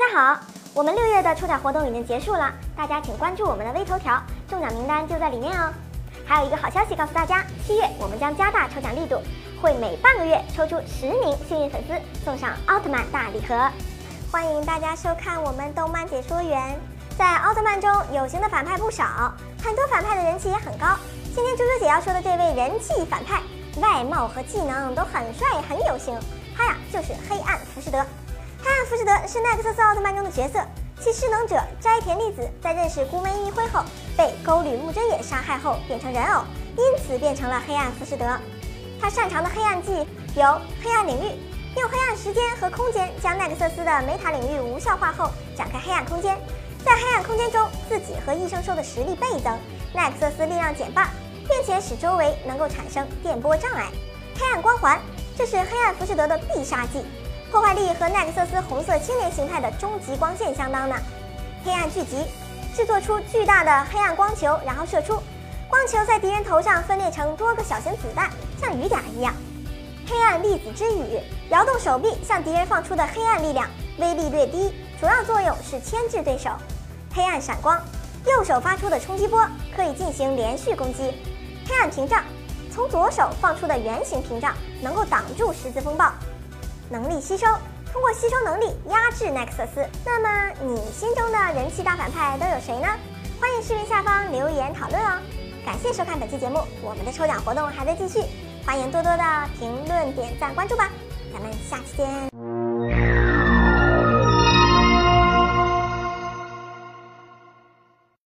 大家好，我们六月的抽奖活动已经结束了，大家请关注我们的微头条，中奖名单就在里面哦。还有一个好消息告诉大家，七月我们将加大抽奖力度，会每半个月抽出十名幸运粉丝，送上奥特曼大礼盒。欢迎大家收看我们动漫解说员。在奥特曼中，有型的反派不少，很多反派的人气也很高。今天猪猪姐要说的这位人气反派，外貌和技能都很帅很有型，他呀就是黑暗浮士德。黑暗浮士德是奈克瑟斯奥特曼中的角色，其势能者斋田利子在认识孤门一辉后，被沟吕木真也杀害后变成人偶，因此变成了黑暗浮士德。他擅长的黑暗技有黑暗领域，用黑暗时间和空间将奈克瑟斯的梅塔领域无效化后，展开黑暗空间，在黑暗空间中自己和异生兽的实力倍增，奈克瑟斯力量减半，并且使周围能够产生电波障碍。黑暗光环，这是黑暗浮士德的必杀技。破坏力和奈克瑟斯红色青莲形态的终极光线相当呢。黑暗聚集，制作出巨大的黑暗光球，然后射出，光球在敌人头上分裂成多个小型子弹，像雨点一样。黑暗粒子之雨，摇动手臂向敌人放出的黑暗力量，威力略低，主要作用是牵制对手。黑暗闪光，右手发出的冲击波可以进行连续攻击。黑暗屏障，从左手放出的圆形屏障能够挡住十字风暴。能力吸收，通过吸收能力压制奈克瑟斯。那么你心中的人气大反派都有谁呢？欢迎视频下方留言讨论哦。感谢收看本期节目，我们的抽奖活动还在继续，欢迎多多的评论、点赞、关注吧。咱们下期见。